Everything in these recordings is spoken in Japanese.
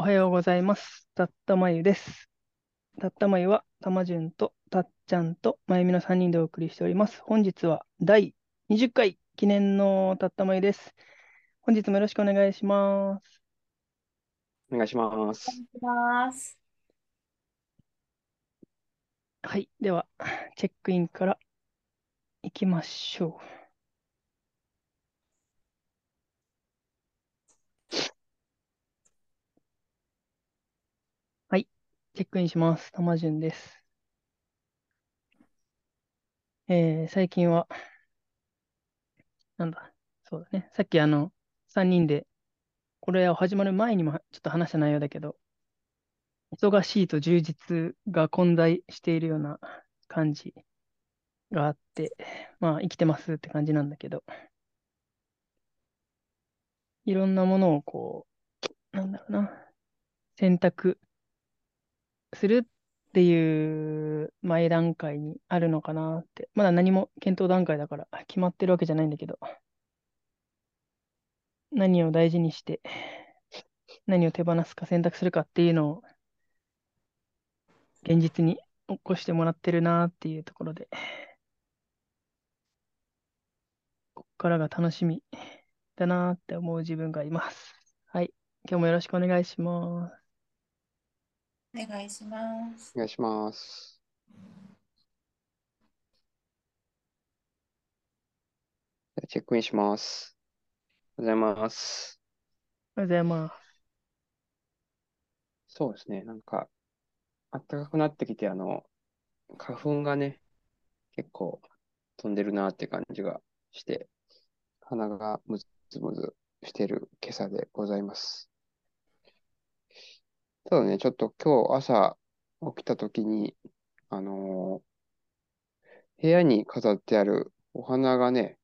おはようございます。たったまゆです。たったまゆは、たまじゅんとたっちゃんとまゆみの3人でお送りしております。本日は第20回記念のたったまゆです。本日もよろしくお願いします。お願いします。ます。はい。では、チェックインから行きましょう。チェックインします。たまじゅんです。えー、最近は、なんだ、そうだね。さっきあの、3人で、これを始まる前にもちょっと話した内容だけど、忙しいと充実が混在しているような感じがあって、まあ生きてますって感じなんだけど、いろんなものをこう、なんだろうな、選択するっていう前段階にあるのかなって、まだ何も検討段階だから決まってるわけじゃないんだけど、何を大事にして、何を手放すか選択するかっていうのを現実に起こしてもらってるなっていうところで、こっからが楽しみだなって思う自分がいます。はい。今日もよろしくお願いします。お願いします。お願いします。チェックインします。おはようございます。おはようございます。そうですね。なんか、暖かくなってきて、あの、花粉がね、結構飛んでるなって感じがして、鼻がムズムズしてる今朝でございます。ただね、ちょっと今日朝起きた時に、あのー部屋に飾ってあるお花がね、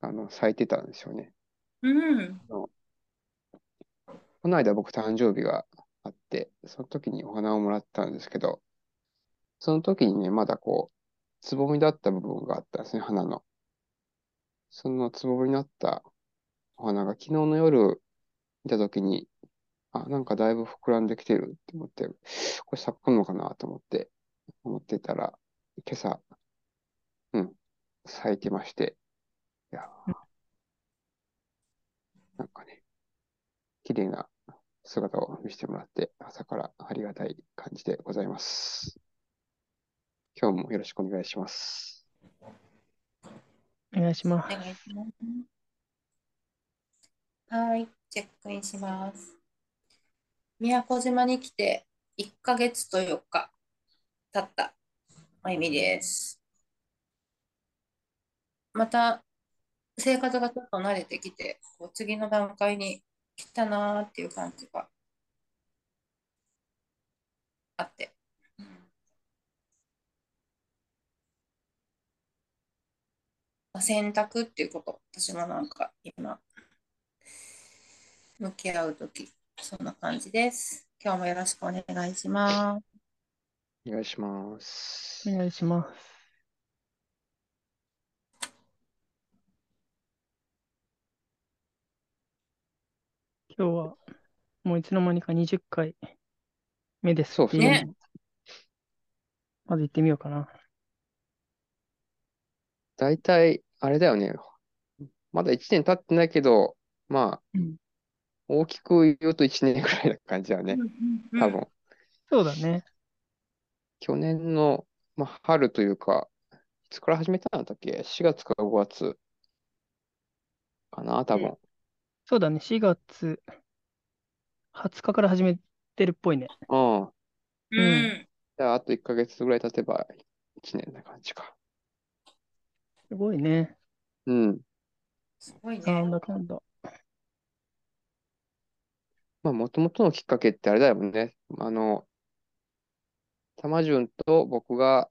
あの、咲いてたんですよね。うん。この間僕誕生日があって、その時にお花をもらったんですけど、その時にね、まだこう、つぼみだった部分があったんですね、花の。そのつぼみになったお花が昨日の夜見た時に、あ、なんかだいぶ膨らんできてるって思って、これ咲くのかなと思って、思ってたら、今朝、うん、咲いてまして、いやー、なんかね、綺麗な姿を見せてもらって、朝からありがたい感じでございます。今日もよろしくお願いします。お願いしまお願いします。はい、チェックインします。宮古島に来て1ヶ月と4日経ったまゆみです。また生活がちょっと慣れてきて、こう次の段階に来たなーっていう感じがあって。うんま選択っていうこと、私もなんか今、向き合うとき、そんな感じです。今日もよろしくお願いします。お願いしますす。お。願いします。今日はもういつの間にか20回目ですそうそうっていうのをまず言ってみようかな。大体、あれだよね。まだ1年経ってないけど、まあ、うん大きく言うと1年ぐらいな感じだよね。多分。そうだね。去年の、まあ、春というか、いつから始めたんだっけ ?4 月か5月かな、多分。そうだね。4月20日から始めてるっぽいね。うん。うん。うんじゃあ、あと1ヶ月ぐらい経てば1年な感じか。すごいね。うん。すごいねなん。だかんだ。まあ、もともとのきっかけってあれだよね。あの、玉順と僕が、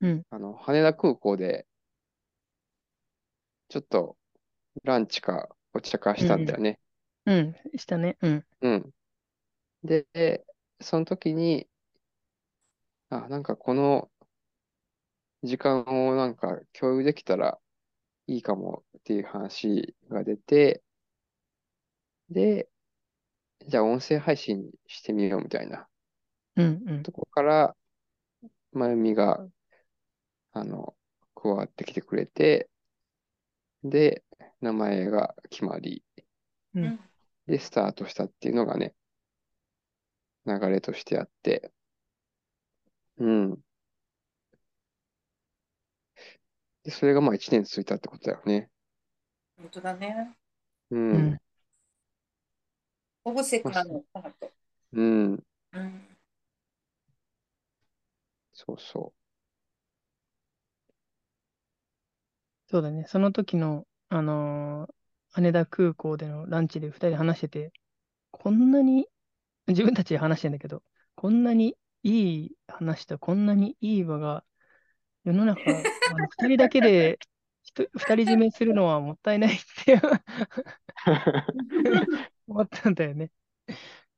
うん。あの、羽田空港で、ちょっと、ランチかお茶かしたんだよね。うん。したね。うん。うん。で、その時に、あ、なんかこの時間をなんか共有できたらいいかもっていう話が出て、で、じゃあ音声配信してみようみたいなうんうん。とこから、まゆみが、あの、加わってきてくれて、で、名前が決まり、うんうんで、スタートしたっていうのがね、流れとしてあって、うん。で、それがまあ1年続いたってことだよね。本当だね。う。うんん。オブセからのスタート。うん。うん。そうそそうだね。その時の、あのー羽田空港でのランチで二人で話してて、こんなに、自分たちで話してんだけど、こんなにいい話とこんなにいい場が、世の中、あの二人だけでひと二人占めするのはもったいないって う。思ったんだよね。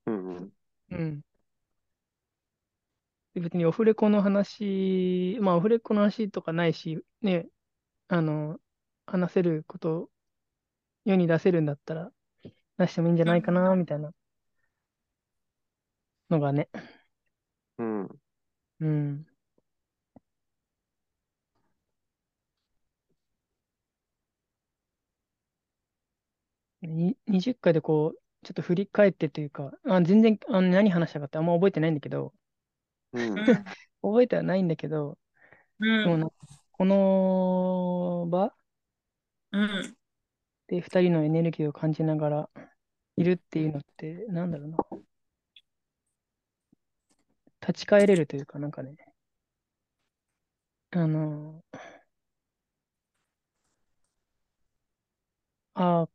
うんうん。うん。で別にオフレコの話、まあオフレコの話とかないし、ね、あの、話せること、世に出せるんだったら出してもいいんじゃないかな、みたいなのがね。うん。うん。に20回でこう、ちょっと振り返ってというか、あ、全然あの何話したかってあんま覚えてないんだけど、うん。うん。覚えてはないんだけど、うん。でもなこの場うん。で2人のエネルギーを感じながらいるっていうのって、なんだろうな。立ち返れるというか、なんかね、あの、ああ、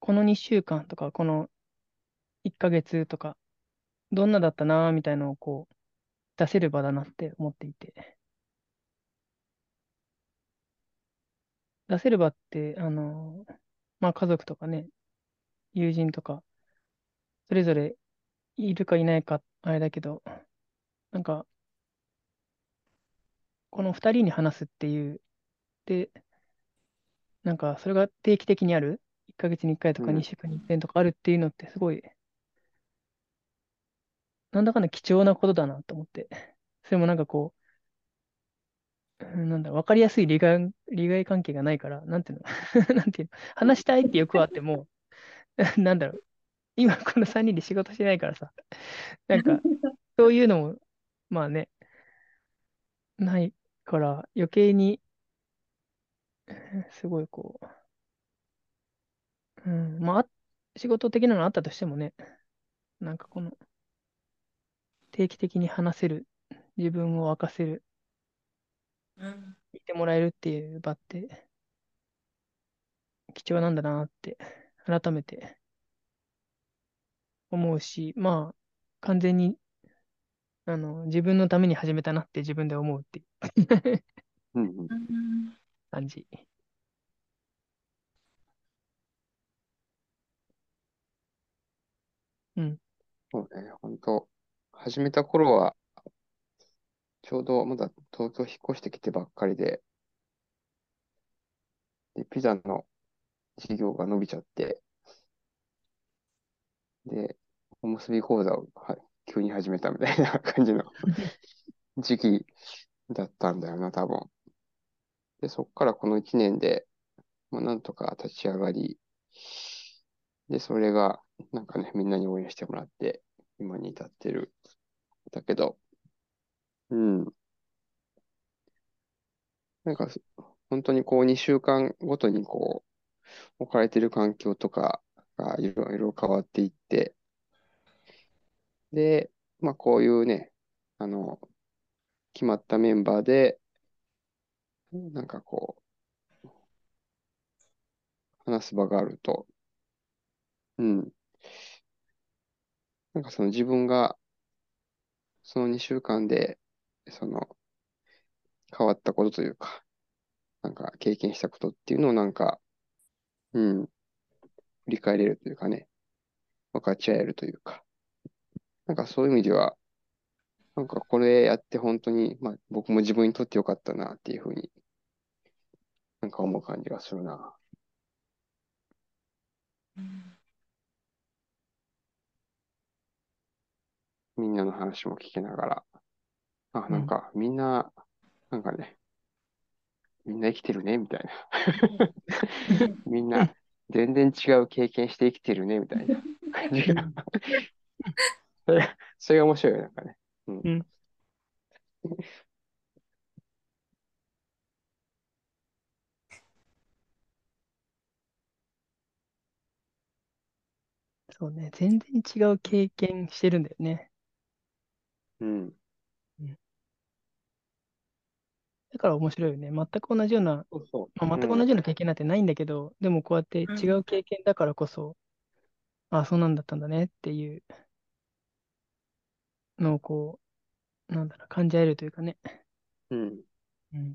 この2週間とか、この1ヶ月とか、どんなだったな、みたいなのをこう、出せる場だなって思っていて。出せる場って、あの、まあ家族とかね、友人とか、それぞれいるかいないか、あれだけど、なんか、この二人に話すっていう、で、なんか、それが定期的にある ?1 ヶ月に1回とかうん2週間に1遍とかあるっていうのってすごい、なんだかんだ貴重なことだなと思って。それもなんかこう、うんなんだ、わかりやすい利害、利害関係がないから、なんていうの？なんていうの？話したいって欲はあっても、なんだろう、今この3人で仕事してないからさ、なんか、そういうのも、まあね、ないから、余計に、すごいこう、うん、ま、あ仕事的なのあったとしてもね、なんかこの、定期的に話せる、自分を明かせる、うん。聞いてもらえるっていう場って、貴重なんだなって、改めて思うし、まあ、完全に、あの、自分のために始めたなって自分で思うっていう。うん。感じ。うん。そうね、本当始めた頃は、ちょうどまだ東京引っ越してきてばっかりで、で、ピザの事業が伸びちゃって、で、おむすび講座をは急に始めたみたいな感じの 時期だったんだよな、多分。で、そっからこの1年で、まあ、なんとか立ち上がり、で、それが、なんかね、みんなに応援してもらって、今に至ってる。だけど、うん。なんか、本当にこう、2週間ごとにこう、置かれてる環境とかがいろいろ変わっていって、で、まあ、こういうね、あの、決まったメンバーで、なんかこう、話す場があると、うん。なんかその自分が、その2週間で、その、変わったことというか、なんか経験したことっていうのをなんか、うん、振り返れるというかね、分かち合えるというか、なんかそういう意味では、なんかこれやって本当に、まあ僕も自分にとってよかったなっていうふうに、なんか思う感じがするな。うんみんなの話も聞きながら、あ、なんかみんな、なんかね、みんな生きてるね、みたいな。みんな全然違う経験して生きてるね、みたいな感じが。それ、それが面白いよ、なんかね。うん。うんそうね。全然違う経験してるんだよね。うん。だから面白いよね。全く同じような、そうそう。まあ、全く同じような経験なんてないんだけど、でもこうやって違う経験だからこそ、ああ、そうなんだったんだねっていうのをこう、なんだろう、感じ合えるというかね。うん。うん。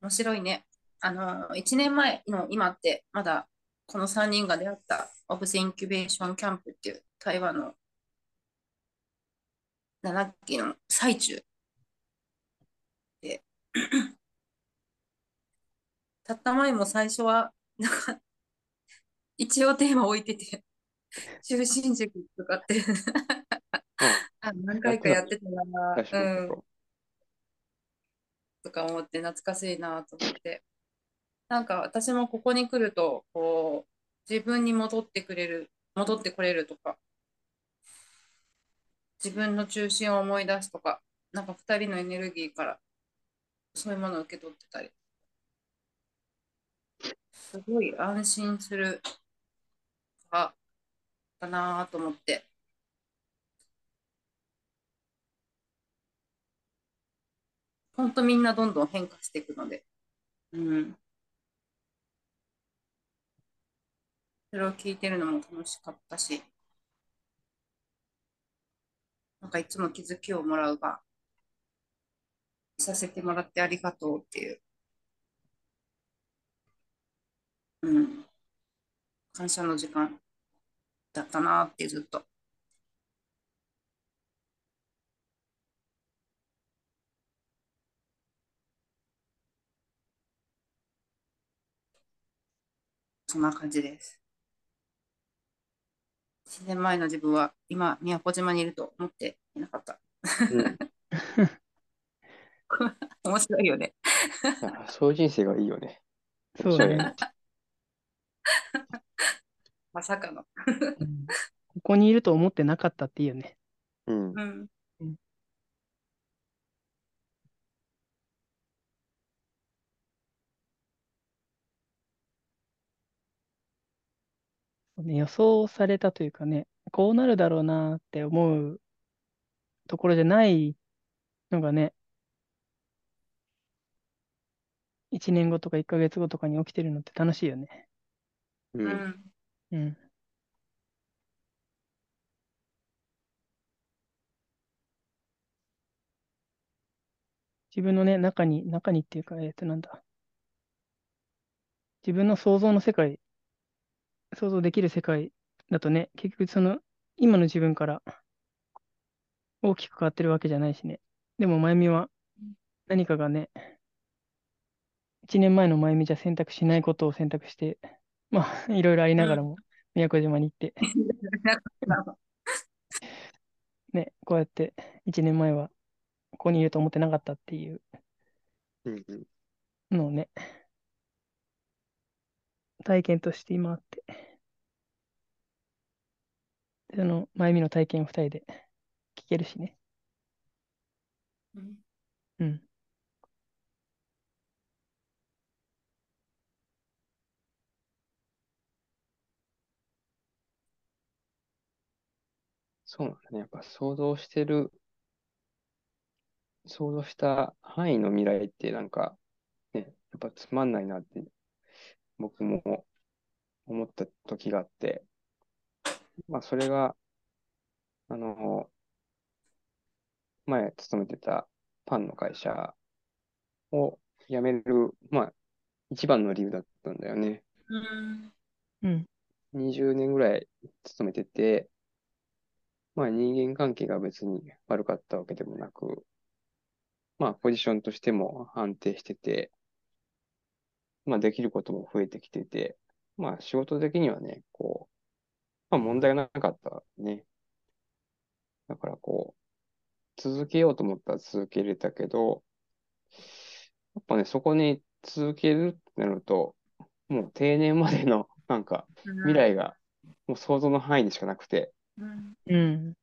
面白いね。あの、1年前の今って、まだこの3人が出会ったオブ・ザ・インキュベーション・キャンプっていう台湾の7期の最中で、たった前も最初は、なんか、一応テーマ置いてて、中心軸とかって あ何回かやってたな、うん。とか思って懐かしいなと思って。なんか私もここに来ると、こう、自分に戻ってくれる、戻ってこれるとか、自分の中心を思い出すとか、なんか二人のエネルギーからそういうものを受け取ってたり、すごい安心する場だなと思って。本当みんなどんどん変化していくので、うん。それを聞いてるのも楽しかったし、なんかいつも気づきをもらう場、させてもらってありがとうっていう、うん、感謝の時間だったなってずっと。そんな感じです。1年前の自分は今、宮古島にいると思っていなかった。う。うん。面白いよね。そういう人生がいいよね。そうだね。まさかの。うんここにいると思ってなかったっていいよね。うん。うん。ね予想されたというかね、こうなるだろうなって思うところじゃないのがね、1年後とか1ヶ月後とかに起きてるのって楽しいよね。う。うんん。うん。自分のね、中に、中にっていうか、えっと、なんだ。自分の想像の世界、想像できる世界だとね、結局その、今の自分から大きく変わってるわけじゃないしね。でも、まゆみは何かがね、1年前のまゆみじゃ選択しないことを選択して、まあ、いろいろありながらも、宮古島に行って、ね、こうやって1年前はここにいると思ってなかったっていう。のをね、体験として今あって、でその、まゆみの体験を2人で聞けるしね。うんうん。そうなんだね。やっぱ想像してる、想像した範囲の未来ってなんか、ね、やっぱつまんないなって、僕も思った時があって、まあそれが、あの、前勤めてたパンの会社を辞める、まあ一番の理由だったんだよね。うん。うん。20年ぐらい勤めてて、まあ人間関係が別に悪かったわけでもなく、まあポジションとしても安定してて、まあ、できることも増えてきてて、まあ、仕事的にはね、こう、まあ、問題なかったね。だから、こう、続けようと思ったら続けれたけど、やっぱね、そこに続けるってなると、もう定年までの、なんか、未来が、もう想像の範囲でしかなくて、うん。うん。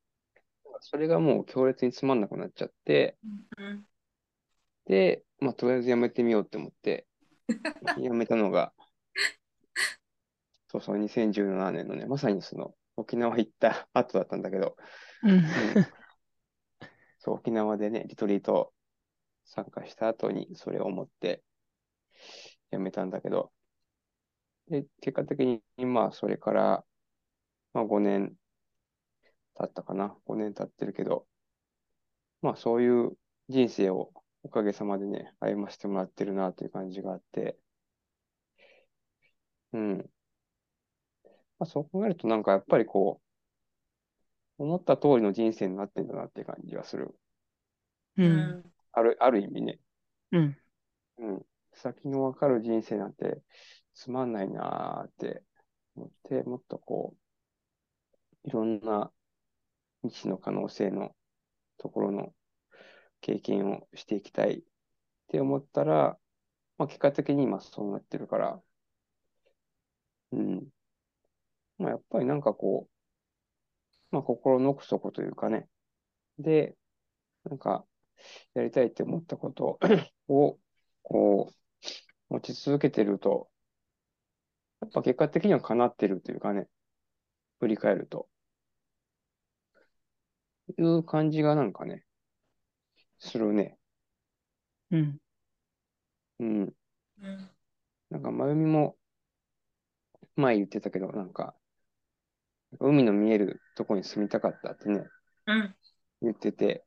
それがもう強烈につまんなくなっちゃって、うん。で、まあ、とりあえずやめてみようって思って、やめたのが、そうそう、2017年のね、まさにその、沖縄行った後だったんだけど、そう、沖縄でね、リトリート参加した後にそれを思ってやめたんだけど、で、結果的に、まあ、それから、まあ、5年経ったかな。5年経ってるけど、まあ、そういう人生をおかげさまでね、歩ませてもらってるなという感じがあって、うん。まあ、そう考えると、なんかやっぱりこう、思った通りの人生になってんだなっていう感じがする。う。うんんある、ある意味ね。うん。うん。先のわかる人生なんてつまんないなーって思って、もっとこう、いろんな未知の可能性のところの経験をしていきたいって思ったら、まあ結果的に今そうなってるから、うん。まあやっぱりなんかこう、まあ心の奥底というかね、で、なんかやりたいって思ったこと を、こう、持ち続けてると、やっぱ結果的には叶ってるというかね、振り返ると。いう感じがなんかね、するね。うん。うん。うんなんか、まゆみも、前言ってたけど、なんか、海の見えるとこに住みたかったってね、うん言ってて、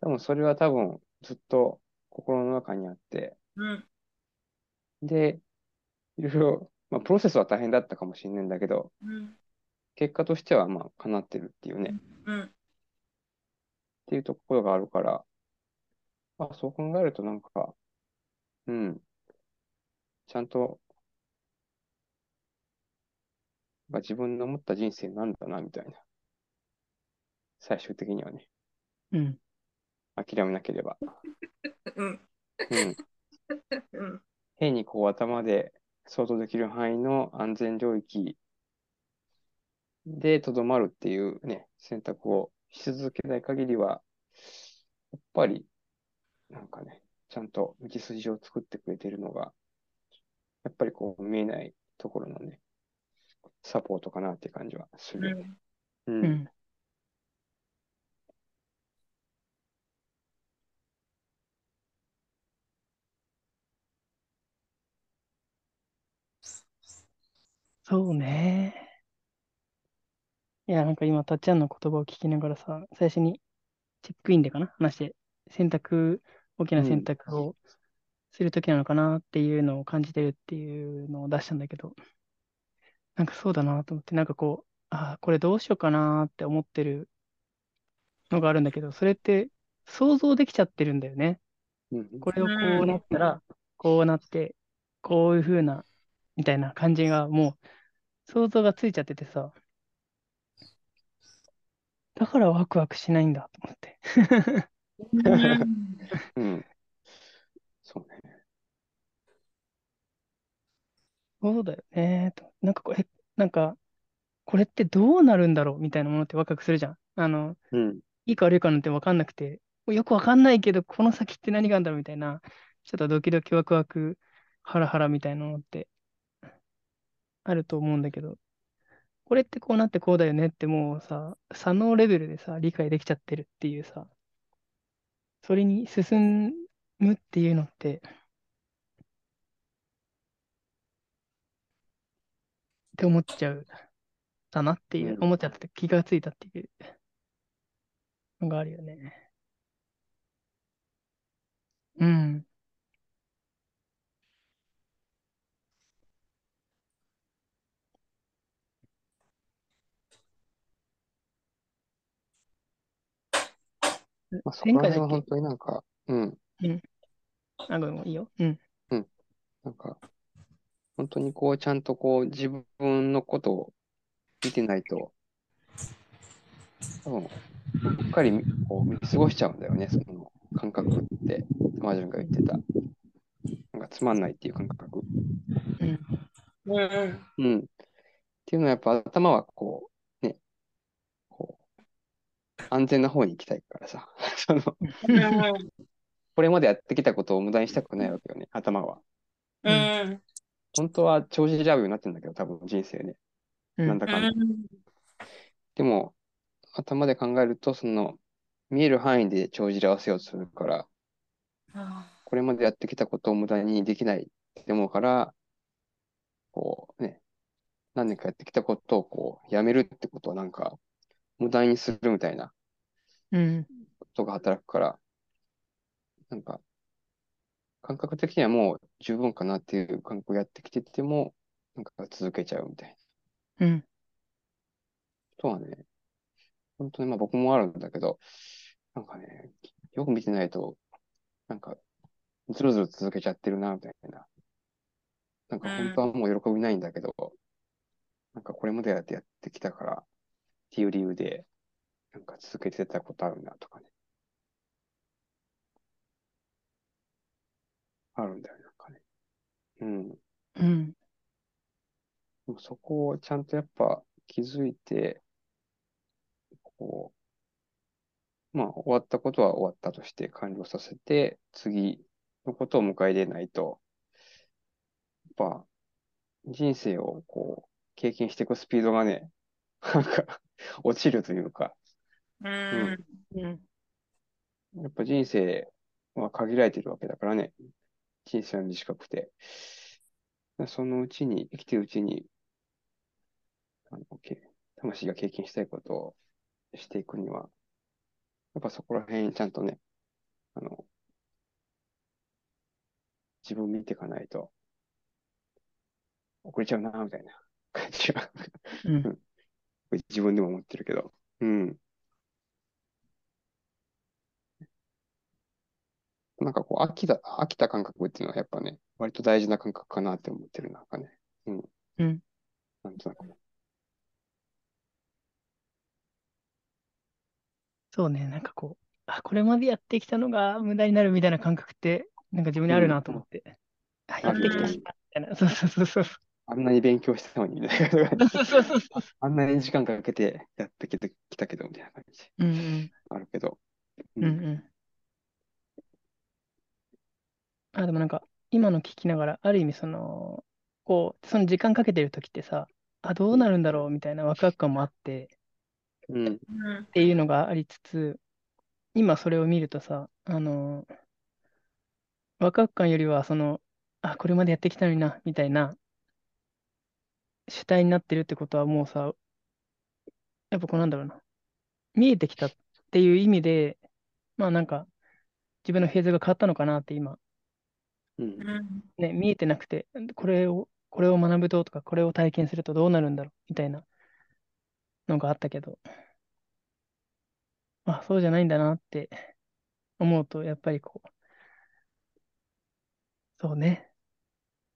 多分それは多分ずっと心の中にあって、うんで、いろいろ、まあ、プロセスは大変だったかもしれないんだけど、うん結果としてはまあ、叶ってるっていうね、っうんていうところがあるから、まあ、そう考えるとなんか、うん、ちゃんと、まあ、自分の思った人生なんだな、みたいな。最終的にはね、うん。諦めなければ。う んうん。うん 変にこう頭で想像できる範囲の安全領域でとどまるっていうね、選択をし続けない限りは、やっぱり、なんかね、ちゃんと道筋を作ってくれてるのが、やっぱりこう見えないところのね、サポートかなって感じはするよね。う。うんん。そうね。いや、なんか今、たっちゃんの言葉を聞きながらさ、最初にチェックインでかな？話して、選択、大きな選択をするときなのかなっていうのを感じてるっていうのを出したんだけど、なんかそうだなと思って、なんかこう、ああ、これどうしようかなって思ってるのがあるんだけど、それって想像できちゃってるんだよね。うん。これをこうなったら、こうなって、こういう風な、みたいな感じがもう想像がついちゃっててさ、だからワクワクしないんだと思って。うん。そうね。そうだよねと。なんかこれ、なんか、これってどうなるんだろうみたいなものってワクワクするじゃん。あの、うん。いいか悪いかなんて分かんなくて、よく分かんないけど、この先って何があるんだろうみたいな、ちょっとドキドキワクワク、ハラハラみたいなのってあると思うんだけど、これってこうなってこうだよねってもうさ、左脳レベルでさ、理解できちゃってるっていうさ、それに進むっていうのって、って思っちゃうだなっていう、うん思っちゃって気がついたっていうのがあるよね。うん。まあ、そこら辺は本当になんか、うん。あ、ごめん、いいよ。うん。なんか、本当にこう、ちゃんとこう、自分のことを見てないと、多分、うっかりこう見過ごしちゃうんだよね、その感覚って、マージュンが言ってた。なんかつまんないっていう感覚。うん。うん。うん。っていうのはやっぱ頭はこう、ね、こう、安全な方に行きたいからさ、その、うん。これまでやってきたことを無駄にしたくないわけよね、頭は。うん。本当は帳尻合うようになってんだけど、多分人生ね。うんなんだかんだ。でも、頭で考えると、その、見える範囲で帳尻合わせようとするから、これまでやってきたことを無駄にできないって思うから、こうね、何年かやってきたことをこう、やめるってことはなんか、無駄にするみたいなとが働くから、なんか、感覚的にはもう十分かなっていう感覚をやってきてても、なんか続けちゃうみたいなうん。ことはね、本当にまあ僕もあるんだけど、なんかね、よく見てないと、なんか、ずるずる続けちゃってるな、みたいな。なんか本当はもう喜びないんだけど、なんかこれまでやってやってきたからっていう理由で、なんか続けてたことあるなとかね。あるんだよ、なんかね。うん。うん。でもそこをちゃんとやっぱ気づいて、こう、まあ終わったことは終わったとして完了させて、次のことを迎え入れないと、やっぱ人生をこう経験していくスピードがね、なんか落ちるというか、うん。うん。やっぱ人生は限られてるわけだからね。人生は短くて。そのうちに、生きてるうちに、あの、け魂が経験したいことをしていくには、やっぱそこら辺ちゃんとね、あの、自分を見ていかないと、遅れちゃうな、みたいな感じは、うん。自分でも思ってるけど。うん。なんかこう、飽きた、飽きた感覚っていうのはやっぱね、割と大事な感覚かなって思ってる、なんかね。うん。うん。なんとなくね。そうね、なんかこう、あ、これまでやってきたのが無駄になるみたいな感覚って、なんか自分にあるなと思って。あ、やってきたしな、みたいな。そうそうそうそう。あんなに勉強したのに、みたいな。そうそうそうそう。あんなに時間かけてやってきたけど、みたいな感じうんうん。あるけど。うんうん。あ、でもなんか、今の聞きながら、ある意味その、こう、その時間かけてる時ってさ、あ、どうなるんだろうみたいなワクワク感もあって。っていうのがありつつ、今それを見るとさ、あの、ワクワク感よりは、その、あ、これまでやってきたのにな、みたいな主体になってるってことはもうさ、やっぱこうなんだろうな、見えてきたっていう意味で、まあなんか、自分のフェーズが変わったのかなって今、うん。うん。ね、見えてなくて、これを、これを学ぶととか、これを体験するとどうなるんだろう、みたいなのがあったけど、あ、そうじゃないんだなって思うと、やっぱりこう、そうね、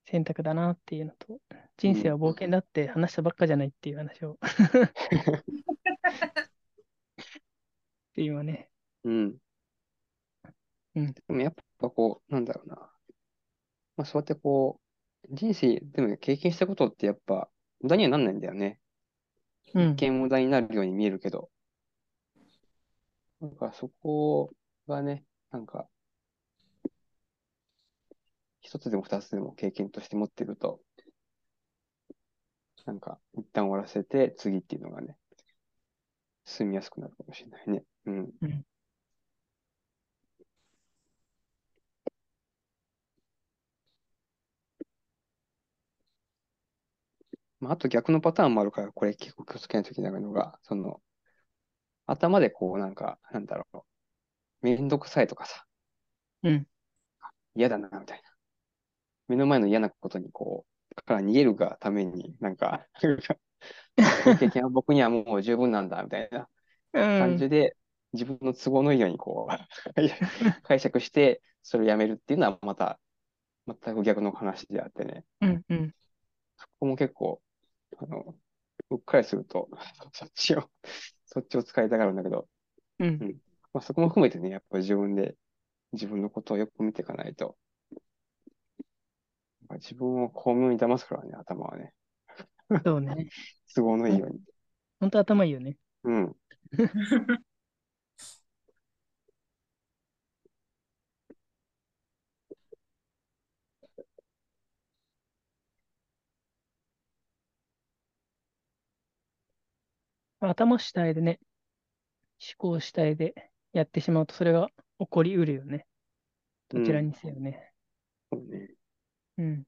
選択だなっていうのと、人生は冒険だって話したばっかじゃないっていう話を って今ね、うん。うんでもやっぱこう、なんだろうな。まあそうやってこう、人生でも経験したことってやっぱ無駄にはなんないんだよね。うん一見無駄になるように見えるけど。なんかそこがね、なんか、一つでも二つでも経験として持ってると、なんか一旦終わらせて次っていうのがね、進みやすくなるかもしれないね。うん。うんまあ、あと逆のパターンもあるから、これ結構気をつけないといけないのが、その、頭でこうなんか、なんだろう、めんどくさいとかさ、うん。嫌だな、みたいな。目の前の嫌なことにこう、から逃げるがために、なんか、経験は僕にはもう十分なんだ、みたいな。うん。感じで、自分の都合のいいようにこう、解釈して、それをやめるっていうのはまた、全く逆の話であってね。うんうん。そこも結構、あの、うっかりすると、そっちを、そっちを使いたがるんだけど、うん。まあ、そこも含めてね、やっぱり自分で、自分のことをよく見ていかないと、まあ自分を巧妙に騙すからね、頭はね。そうね。都合のいいように。本当頭いいよね。うん。頭主体でね、思考主体でやってしまうと、それが起こりうるよね。どちらにせよね。そうね。うん。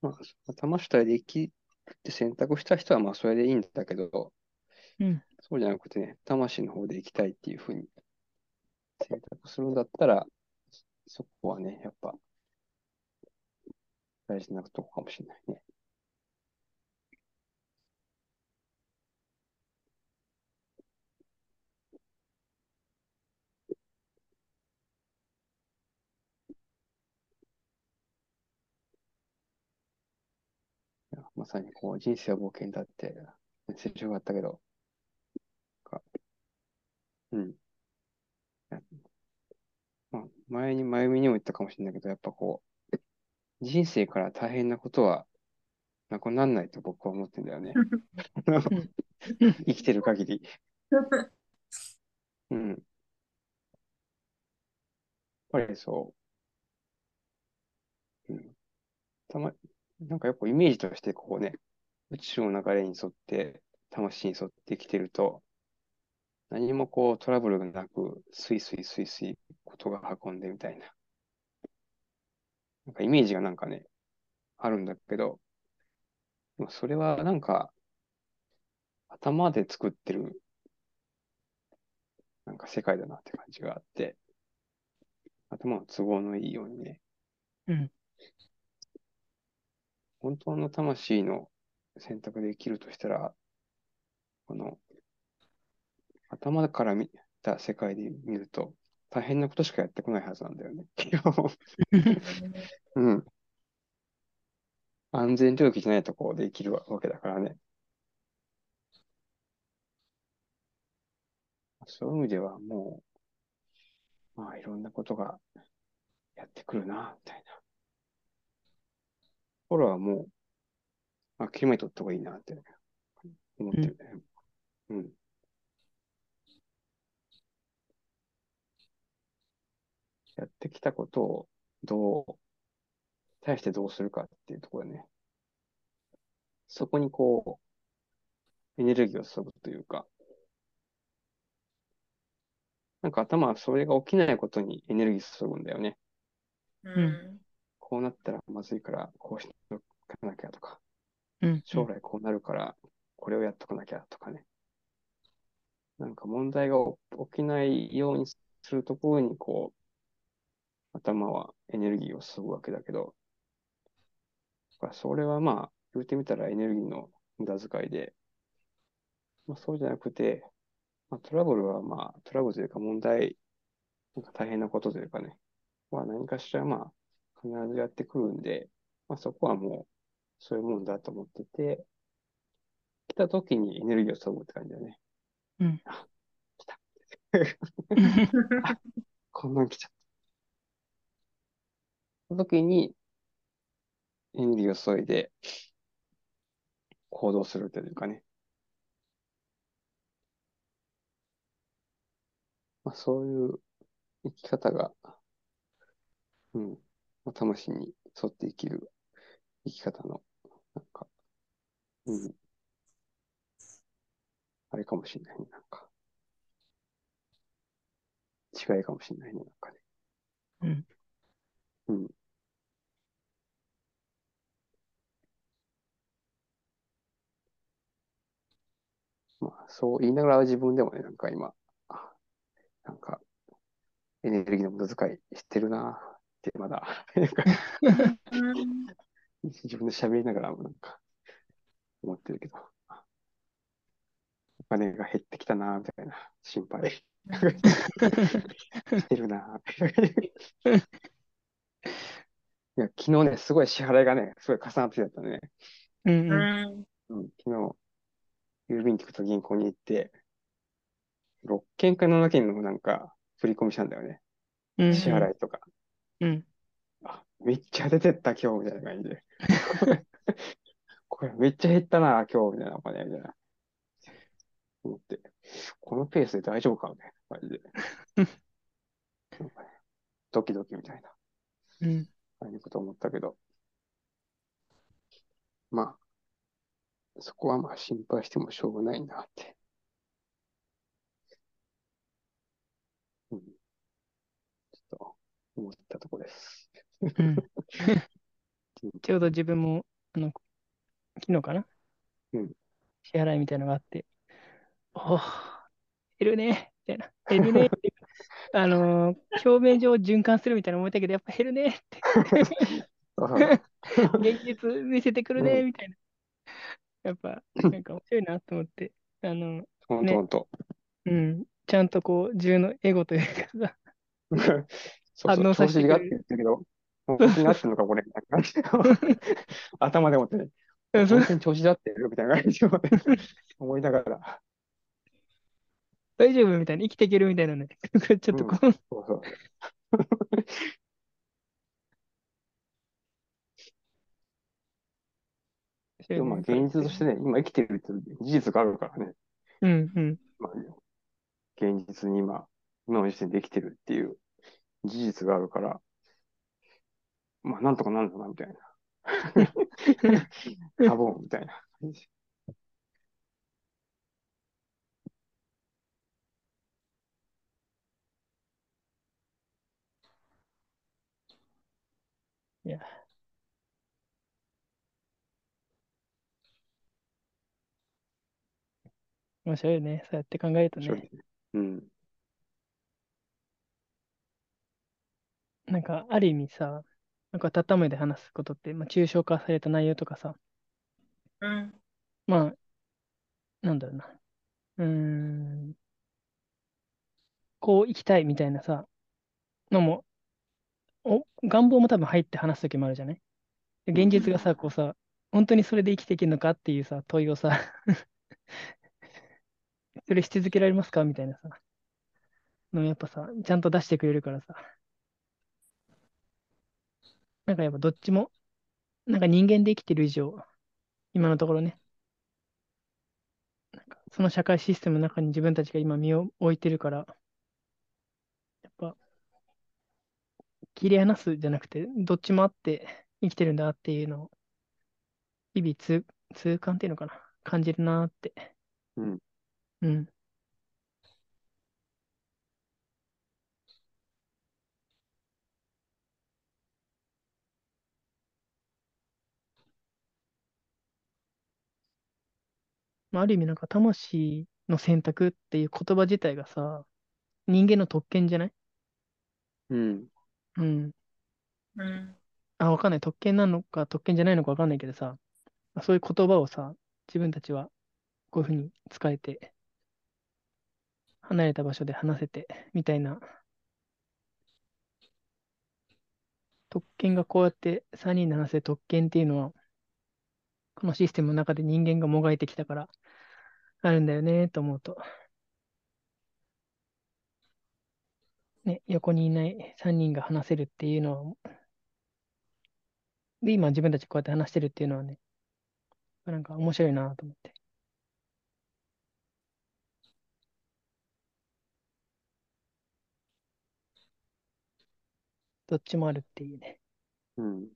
まあ、頭主体で生きて選択した人はまあそれでいいんだけど、うん。そうじゃなくてね、魂の方で生きたいっていうふうに選択するんだったら、そこはね、やっぱ大事なとこかもしれないね。まさにこう人生は冒険だってメッセージがあったけど、うん。まあ、前に、前にも言ったかもしれないけど、やっぱこう、人生から大変なことはなくならないと僕は思ってんだよね。生きてる限り。うん。やっぱりそう。うん。たま、なんかやっぱイメージとしてこうね、宇宙の流れに沿って、魂に沿って生きてると、何もこうトラブルがなく、スイスイスイスイことが運んでみたいな。なんかイメージがなんかね、あるんだけど、でもそれはなんか、頭で作ってる、なんか世界だなって感じがあって、頭の都合のいいようにね、うん。本当の魂の選択で生きるとしたら、この、頭から見た世界で見ると、大変なことしかやってこないはずなんだよね。うん。安全領域じゃないところで生きるわけだからね。そういう意味ではもう、まあいろんなことがやってくるな、みたいな。ところはもう、諦めとった方がいいなって思ってるね。うん。やってきたことをどう、対してどうするかっていうところね。そこにこう、エネルギーを注ぐというか、なんか頭はそれが起きないことにエネルギー注ぐんだよね。うん。こうなったらまずいから、こうしておかなきゃとか、うん。将来こうなるから、これをやっとかなきゃとかね。なんか問題が起きないようにするところに、こう、頭はエネルギーを注ぐわけだけど、それはまあ、言ってみたらエネルギーの無駄遣いで、まあ、そうじゃなくて、まあ、トラブルはまあ、トラブルというか問題、なんか大変なことというかね、は何かしらまあ、必ずやってくるんで、まあ、そこはもう、そういうもんだと思ってて、来た時にエネルギーを注ぐって感じだよね。うん。あ、来た。こんなん来ちゃった。その時に、エネルギーを注いで、行動するというかね。まあ、そういう生き方が、うん、まあ、魂に沿って生きる生き方の、なんか、うん、あれかもしれないね、なんか。違いかもしれないね、なんかね。うん。うん。そう言いながら自分でもね、なんか今、あなんか、エネルギーの無駄遣いしてるなって、まだ、なんかうん自分で喋りながらもなんか、思ってるけど、あお金が減ってきたなみたいな心配。してるな。いや、昨日ね、すごい支払いがね、すごい重なってきたね。う。ん。うん、昨日、郵便局と銀行に行って、6件か7件のなんか、振り込みしたんだよね。うん支払いとか。うん。あ、めっちゃ出てった今日みたいな感じで。これめっちゃ減ったな、今日みたいなお金みたいな。思って、このペースで大丈夫かみたいな感じで。ドキドキみたいな、うん。ああいうこと思ったけど。まあ、そこはまあ心配してもしょうがないなって。うん、ちょっと思ったとこです。うん。ちょうど自分も、あの、昨日かな？うん。支払いみたいなのがあって、おー、減るね、みたいな。減るねって あのー表面上循環するみたいな思ったけど、やっぱ減るねって、現実見せてくるね、うんみたいな。やっぱ、なんか面白いなと思って、あの、ねほんとほんと。うん、ちゃんとこう、自分のエゴというかさ、そうそう、調子がって言ってるけど、本当になってるのか、これ、みたいな感じで頭でもってね、本当に調子だってるみたいな感じで思いながら、大丈夫みたいな、生きていけるみたいなね、ちょっとこう、そうそう。でもまあ、現実としてね、今生きてるっていう事実があるからね、うんうん。まあ、現実に今、今の時点で生きてるっていう事実があるから、まあ、なんとかなるのかな、みたいな。多分、みたいな感じ。いや。面白いよね。そうやって考えるとね。うん。なんか、ある意味さ、なんか、たためで話すことって、まあ、抽象化された内容とかさ、うん。まあ、なんだろうな。うーん、こう生きたいみたいなさ、のも、お、願望も多分入って話すときもあるじゃない？で現実がさ、こうさ、本当にそれで生きていけるのかっていうさ、問いをさ、それし続けられますか？みたいなさ、のやっぱさ、ちゃんと出してくれるからさ、なんかやっぱどっちも、なんか人間で生きてる以上、今のところね、なんかその社会システムの中に自分たちが今身を置いてるから、やっぱ、切り離すじゃなくて、どっちもあって生きてるんだっていうのを、日々痛、痛感っていうのかな、感じるなって。うん。うん。まあある意味なんか魂の選択っていう言葉自体がさ、人間の特権じゃない？うん。うん。うん。あ、わかんない。特権なのか特権じゃないのかわかんないけどさ、まあそういう言葉をさ、自分たちはこういうふうに使えて、離れた場所で話せて、みたいな、特権がこうやって3人で話せる特権っていうのは、このシステムの中で人間がもがいてきたから、あるんだよね、と思うと。ね、横にいない3人が話せるっていうのは、で、今自分たちこうやって話してるっていうのはね、なんか面白いなと思って。どっちもあるっていうね。うん。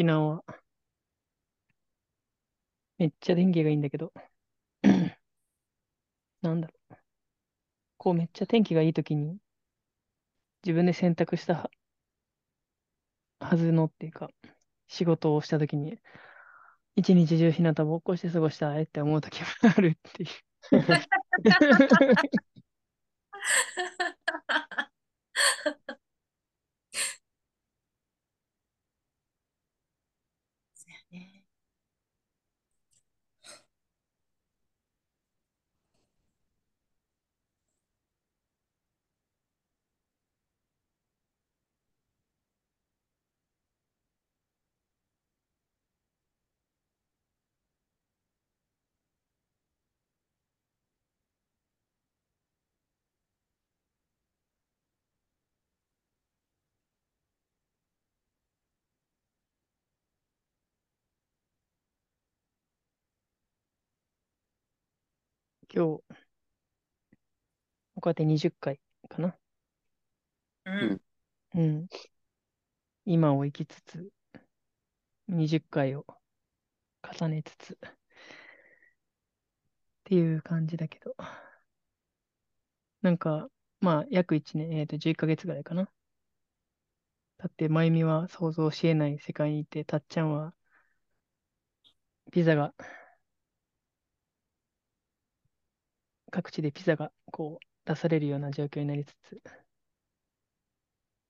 沖縄は。めっちゃ天気がいいんだけど、なんだろう。こうめっちゃ天気がいいときに、自分で選択したははずのっていうか、仕事をしたときに、一日中日向ぼっこして過ごしたいって思うときもあるっていう今日、こうやって20回かな。うん。うん。今を生きつつ、20回を重ねつつ、っていう感じだけど。なんか、まあ、約1年、えっと、11ヶ月ぐらいかな。だって、まゆみは想像し得ない世界にいて、たっちゃんは、ピザが、各地でピザがこう出されるような状況になりつつ、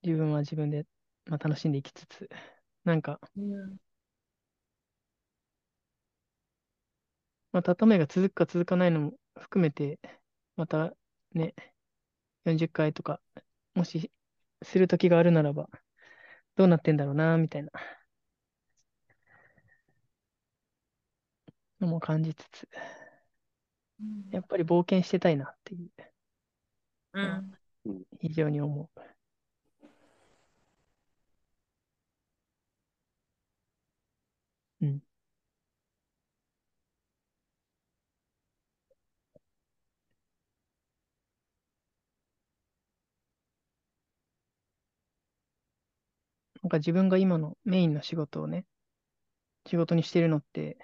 自分は自分で、まあ、楽しんでいきつつ、なんか、うん。まためが続くか続かないのも含めて、またね、40回とか、もしする時があるならば、どうなってんだろうな、みたいなのも感じつつ、やっぱり冒険してたいなっていう、うん。非常に思う。うん。なんか自分が今のメインの仕事をね、仕事にしてるのって、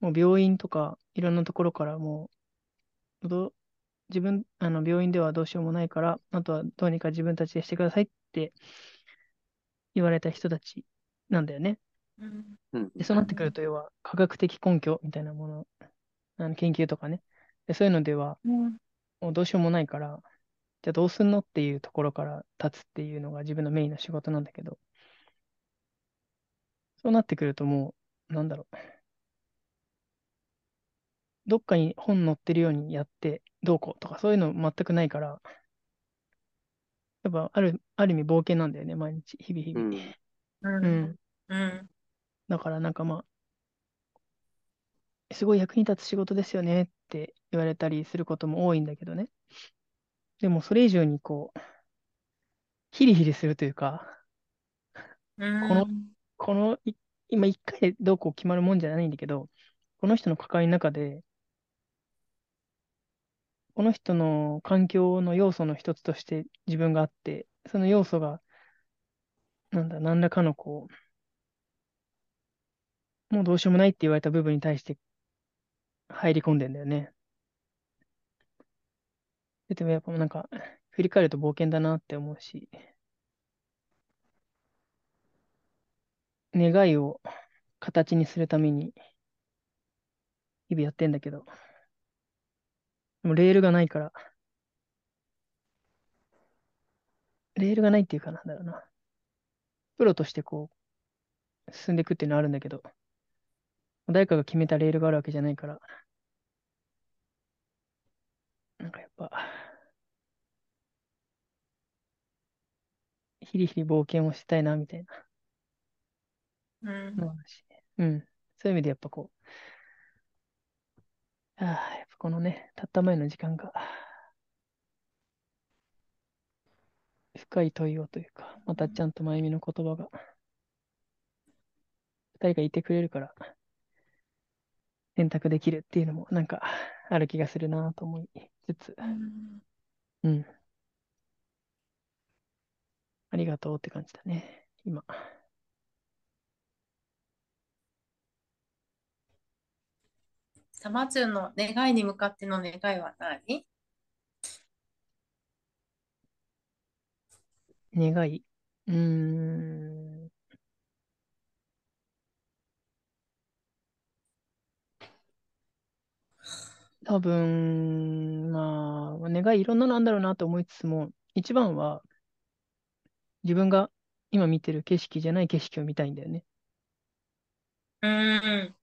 もう病院とかいろんなところからもう、どう自分、あの病院ではどうしようもないから、あとはどうにか自分たちでしてくださいって言われた人たちなんだよね。うん。うん。で、そうなってくると、要は科学的根拠みたいなもの、あの研究とかね。で、そういうのでは、うん。もうどうしようもないから、じゃあどうすんのっていうところから立つっていうのが自分のメインの仕事なんだけど、そうなってくるともう、なんだろう。どっかに本載ってるようにやってどうこうとかそういうの全くないから、やっぱある、ある意味冒険なんだよね、毎日、日々日々。うん。うん。だからなんかまあ、すごい役に立つ仕事ですよねって言われたりすることも多いんだけどね。でもそれ以上にこう、ヒリヒリするというか、うん。このこのい、今一回でどうこう決まるもんじゃないんだけど、この人の関わりの中で、この人の環境の要素の一つとして自分があって、その要素が、なんだ、何らかのこう、もうどうしようもないって言われた部分に対して入り込んでんだよね。でもやっぱなんか、振り返ると冒険だなって思うし、願いを形にするために、日々やってんだけど、でもレールがないから、レールがないっていうかなんだろうな。プロとしてこう、進んでいくっていうのはあるんだけど、誰かが決めたレールがあるわけじゃないから、なんかやっぱ、ヒリヒリ冒険をしたいな、みたいうん。なのがあるし、うん。そういう意味でやっぱこう、ああ、やっぱこのね、たった前の時間が、深い問いをというか、またちゃんとまゆみの言葉が、二人がいてくれるから、選択できるっていうのもなんかある気がするなと思いつつ、うん。ありがとうって感じだね、今。サマチュの願いに向かっての願いは何願いうーん。多分、まあ、願いいろんなのあんだろうなと思いつつも、一番は自分が今見てる景色じゃない景色を見たいんだよね。うーん。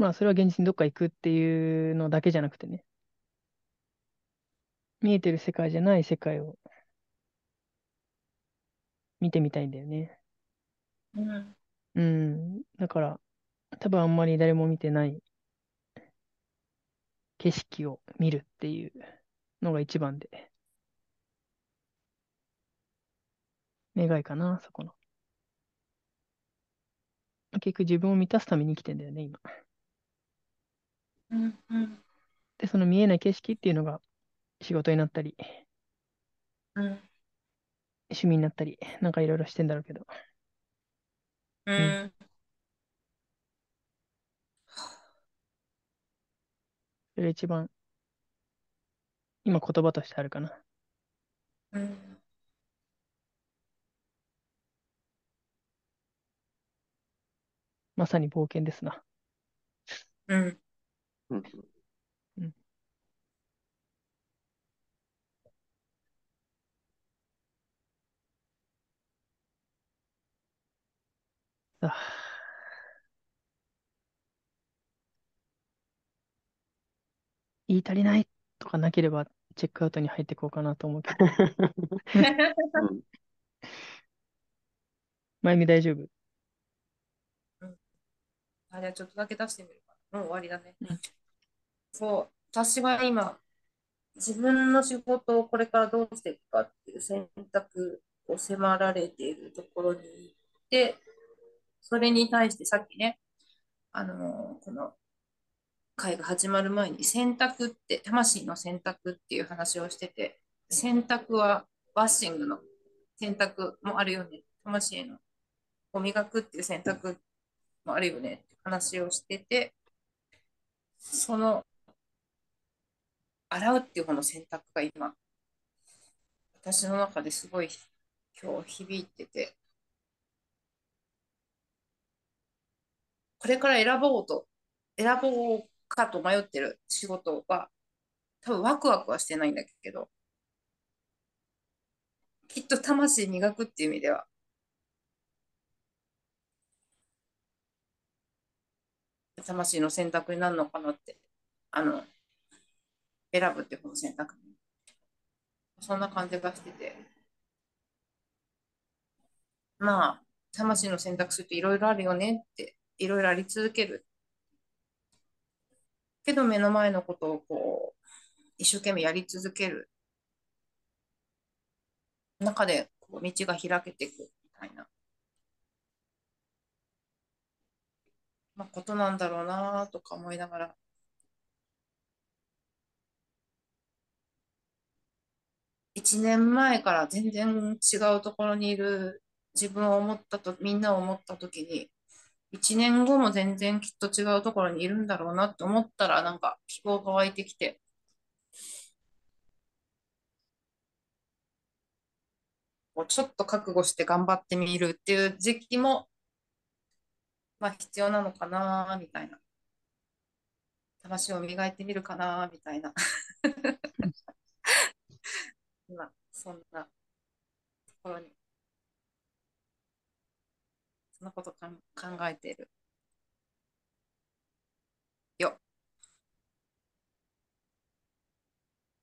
まあ、それは現実にどっか行くっていうのだけじゃなくてね。見えてる世界じゃない世界を見てみたいんだよね。うん。うん。だから、多分あんまり誰も見てない景色を見るっていうのが一番で。願いかな、そこの。結局自分を満たすために生きてんだよね、今。うん。うん。で、その見えない景色っていうのが仕事になったり、うん。趣味になったり、なんかいろいろしてんだろうけど。うん。それが一番、今言葉としてあるかな。うん。まさに冒険ですな。うん。うんうん言い足りないとかなければチェックアウトに入っていこうかなと思うけど。うんまゆみ大丈夫？あ、じゃあちょっとだけ出してみるかな。もう終わりだねうん。そう、私は今、自分の仕事をこれからどうしていくかっていう選択を迫られているところにいて、それに対してさっきね、あのこの会が始まる前に選択って、魂の選択っていう話をしてて、選択はワッシングの選択もあるよね。魂のを磨くっていう選択もあるよねって話をしてて、その洗うっていう方の選択が今、私の中ですごい今日響いてて、これから選ぼうと、選ぼうかと迷ってる仕事は、多分ワクワクはしてないんだけど、きっと魂磨くっていう意味では、魂の選択になるのかなって、あの、選ぶっていう方の選択。そんな感じがしてて。まあ、魂の選択するといろいろあるよねって、いろいろあり続ける。けど目の前のことをこう、一生懸命やり続ける中でこう道が開けていくみたいな、まあ、ことなんだろうなとか思いながら、1年前から全然違うところにいる自分を思ったと、みんなを思ったときに、1年後も全然きっと違うところにいるんだろうなって思ったら、なんか希望が湧いてきて、ちょっと覚悟して頑張ってみるっていう時期も、まあ必要なのかなみたいな。魂を磨いてみるかなみたいな。今、そんなところに、そんなことかん考えているよ。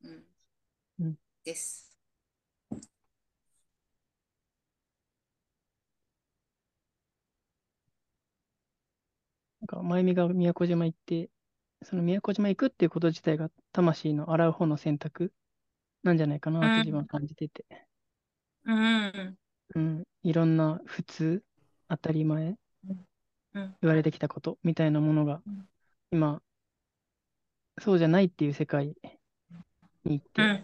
うん。うんです。なんか、まゆみが宮古島行って、その宮古島行くっていうこと自体が魂の洗う方の選択なんじゃないかなって自分は感じてて。うん。うん。いろんな普通、当たり前、うん。言われてきたことみたいなものがうん、今、そうじゃないっていう世界に行って、うん。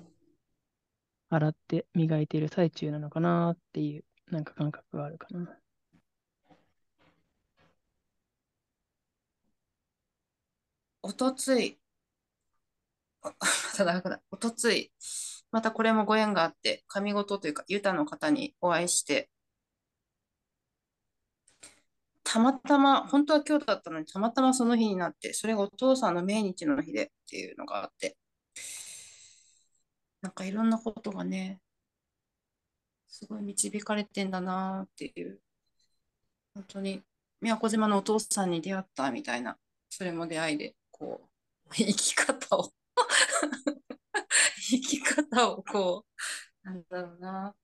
洗って磨いている最中なのかなっていう、なんか感覚があるかな。おとつい、おとつい、またこれもご縁があって、神事というか、ユタの方にお会いして、たまたま、本当は今日だったのに、たまたまその日になって、それがお父さんの命日の日でっていうのがあって、なんかいろんなことがね、すごい導かれてんだなっていう、本当に宮古島のお父さんに出会ったみたいな、それも出会いで、こう、生き方を生き方をこう、なんだろうな、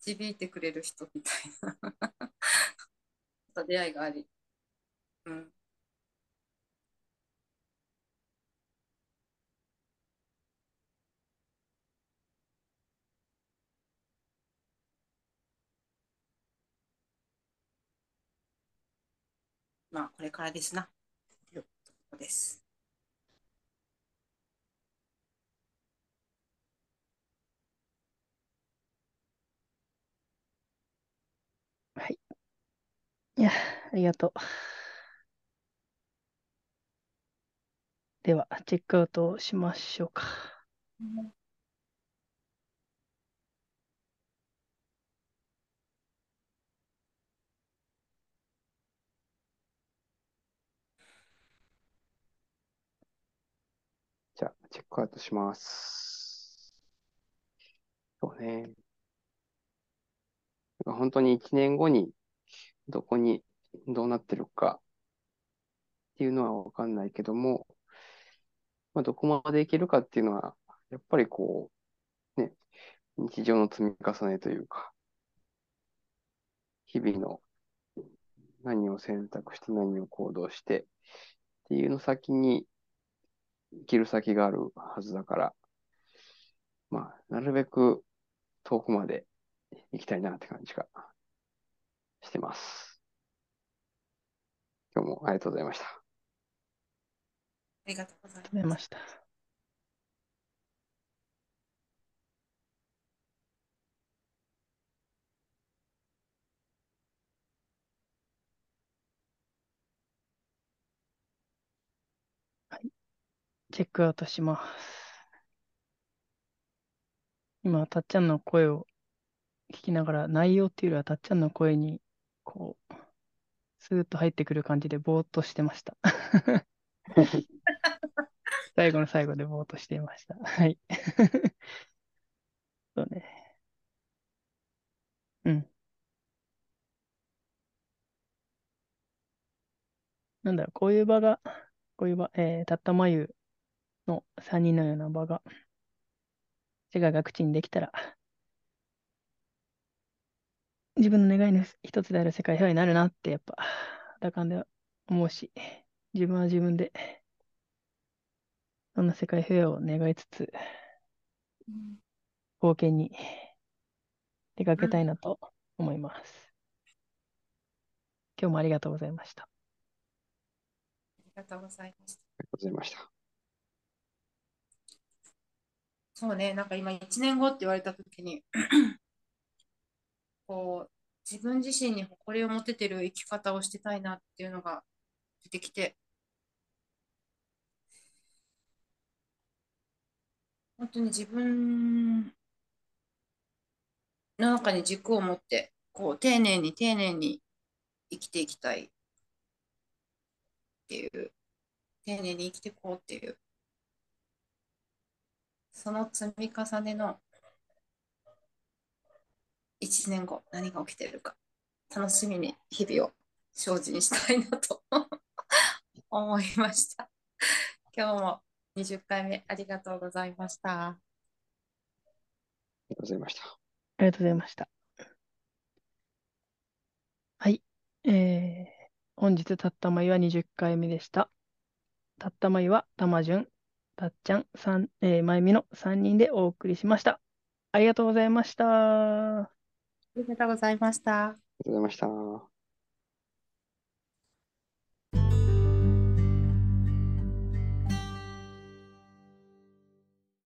導いてくれる人みたいな 出会いがあり、うん。まあ、これからですな。ということです。いや、ありがとう。では、チェックアウトをしましょうか。じゃあ、チェックアウトします。そうね。本当に一年後にどこにどうなってるかっていうのはわかんないけども、まあ、どこまでいけるかっていうのは、やっぱりこう、ね、日常の積み重ねというか、日々の何を選択して何を行動してっていうの先に生きる先があるはずだから、まあ、なるべく遠くまで行きたいなって感じがしてます。今日もありがとうございました。ありがとうございま。した。はい。チェックアウトします。今、たっちゃんの声を聞きながら、内容っていうよりはたっちゃんの声に、こう、スーッと入ってくる感じでぼーっとしてました。最後の最後でぼーっとしていました。はい。そうね。うん。なんだろう、こういう場が、こういう場、えー、たったまゆの3人のような場が、世界各地にできたら、自分の願いの一つである世界平和になるなって、やっぱ、だかんで思うし、自分は自分で、そんな世界平和を願いつつ、うん冒険に出かけたいなと思います。今日もありがとうございました。ありがとうございました。ありがとうございました。そうね、なんか今1年後って言われたときに、こう、自分自身に誇りを持ててる生き方をしてたいなっていうのが出てきて、本当に自分の中に軸を持って、こう、丁寧に丁寧に生きていきたいっていう、丁寧に生きていこうっていう、その積み重ねの1年後、何が起きてるか、楽しみに日々を精進したいなと 思いました。今日も20回目ありがとうございました。ありがとうございました。ありがとうございました。はい。えー、本日、たったまいは20回目でした。たったまいは、たまじゅん、たっちゃん、さん、えー、まゆみの3人でお送りしました。ありがとうございました。ありがとうございました。ありがとうございました。